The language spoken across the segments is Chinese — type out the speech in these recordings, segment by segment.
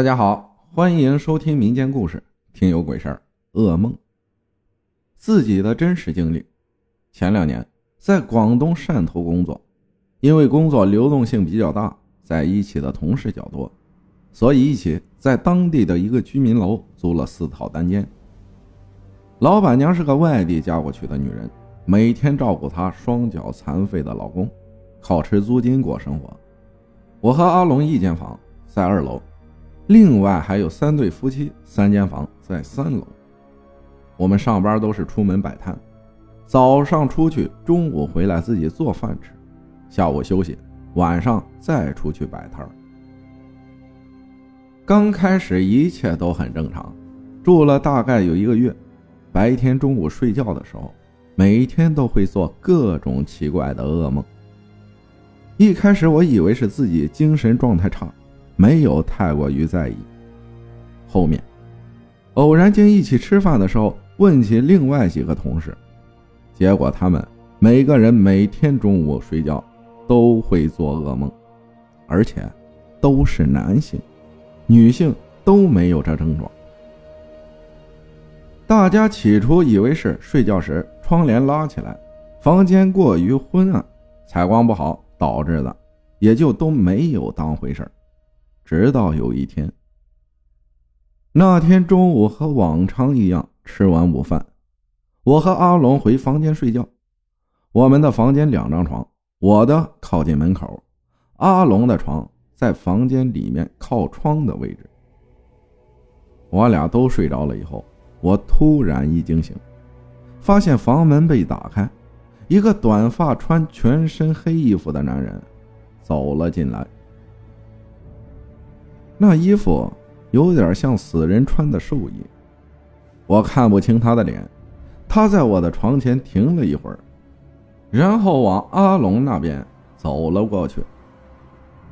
大家好，欢迎收听民间故事，听有鬼事儿、噩梦。自己的真实经历：前两年在广东汕头工作，因为工作流动性比较大，在一起的同事较多，所以一起在当地的一个居民楼租了四套单间。老板娘是个外地嫁过去的女人，每天照顾她双脚残废的老公，靠吃租金过生活。我和阿龙一间房在二楼。另外还有三对夫妻，三间房在三楼。我们上班都是出门摆摊，早上出去，中午回来自己做饭吃，下午休息，晚上再出去摆摊。刚开始一切都很正常，住了大概有一个月。白天中午睡觉的时候，每天都会做各种奇怪的噩梦。一开始我以为是自己精神状态差。没有太过于在意。后面，偶然间一起吃饭的时候，问起另外几个同事，结果他们每个人每天中午睡觉都会做噩梦，而且都是男性，女性都没有这症状。大家起初以为是睡觉时窗帘拉起来，房间过于昏暗，采光不好导致的，也就都没有当回事儿。直到有一天，那天中午和往常一样吃完午饭，我和阿龙回房间睡觉。我们的房间两张床，我的靠近门口，阿龙的床在房间里面靠窗的位置。我俩都睡着了以后，我突然一惊醒，发现房门被打开，一个短发、穿全身黑衣服的男人走了进来。那衣服有点像死人穿的寿衣，我看不清他的脸。他在我的床前停了一会儿，然后往阿龙那边走了过去。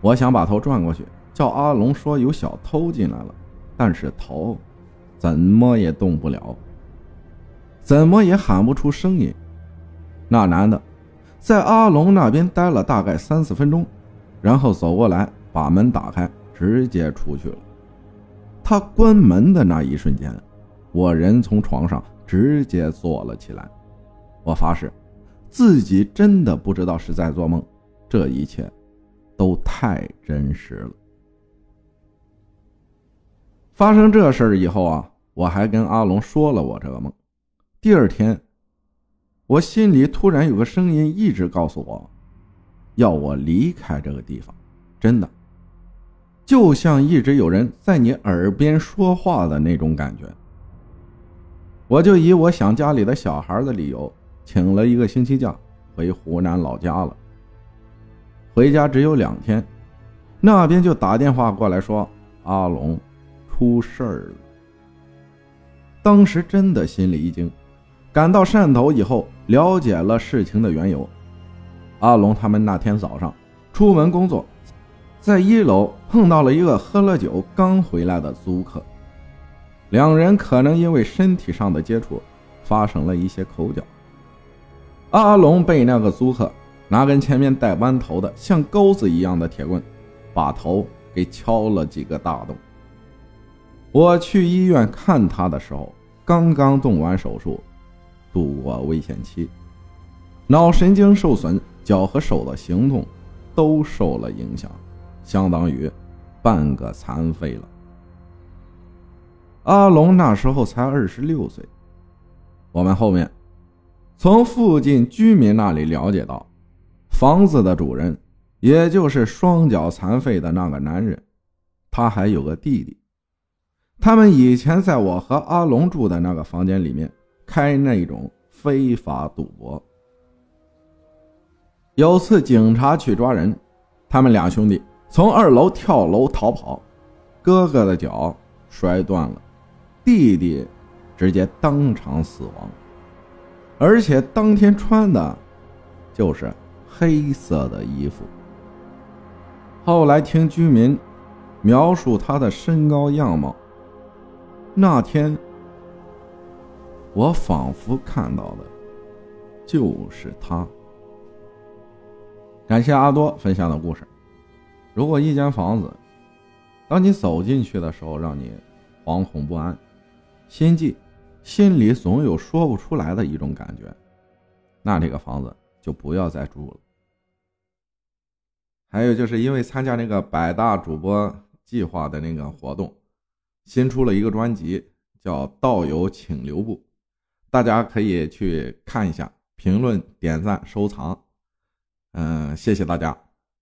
我想把头转过去，叫阿龙说有小偷进来了，但是头怎么也动不了，怎么也喊不出声音。那男的在阿龙那边待了大概三四分钟，然后走过来把门打开。直接出去了。他关门的那一瞬间，我人从床上直接坐了起来。我发誓，自己真的不知道是在做梦。这一切，都太真实了。发生这事儿以后啊，我还跟阿龙说了我这个梦。第二天，我心里突然有个声音一直告诉我，要我离开这个地方。真的。就像一直有人在你耳边说话的那种感觉，我就以我想家里的小孩的理由，请了一个星期假回湖南老家了。回家只有两天，那边就打电话过来说阿龙出事儿了。当时真的心里一惊，赶到汕头以后了解了事情的缘由。阿龙他们那天早上出门工作。在一楼碰到了一个喝了酒刚回来的租客，两人可能因为身体上的接触发生了一些口角。阿龙被那个租客拿根前面带弯头的像钩子一样的铁棍，把头给敲了几个大洞。我去医院看他的时候，刚刚动完手术，度过危险期，脑神经受损，脚和手的行动都受了影响。相当于半个残废了。阿龙那时候才二十六岁。我们后面从附近居民那里了解到，房子的主人，也就是双脚残废的那个男人，他还有个弟弟。他们以前在我和阿龙住的那个房间里面开那种非法赌博。有次警察去抓人，他们俩兄弟。从二楼跳楼逃跑，哥哥的脚摔断了，弟弟直接当场死亡，而且当天穿的，就是黑色的衣服。后来听居民描述他的身高样貌，那天我仿佛看到的，就是他。感谢阿多分享的故事。如果一间房子当你走进去的时候，让你惶恐不安，心悸，心里总有说不出来的一种感觉，那这个房子就不要再住了。还有就是因为参加那个百大主播计划的那个活动，新出了一个专辑，叫《道友请留步》，大家可以去看一下，评论、点赞、收藏。嗯，谢谢大家，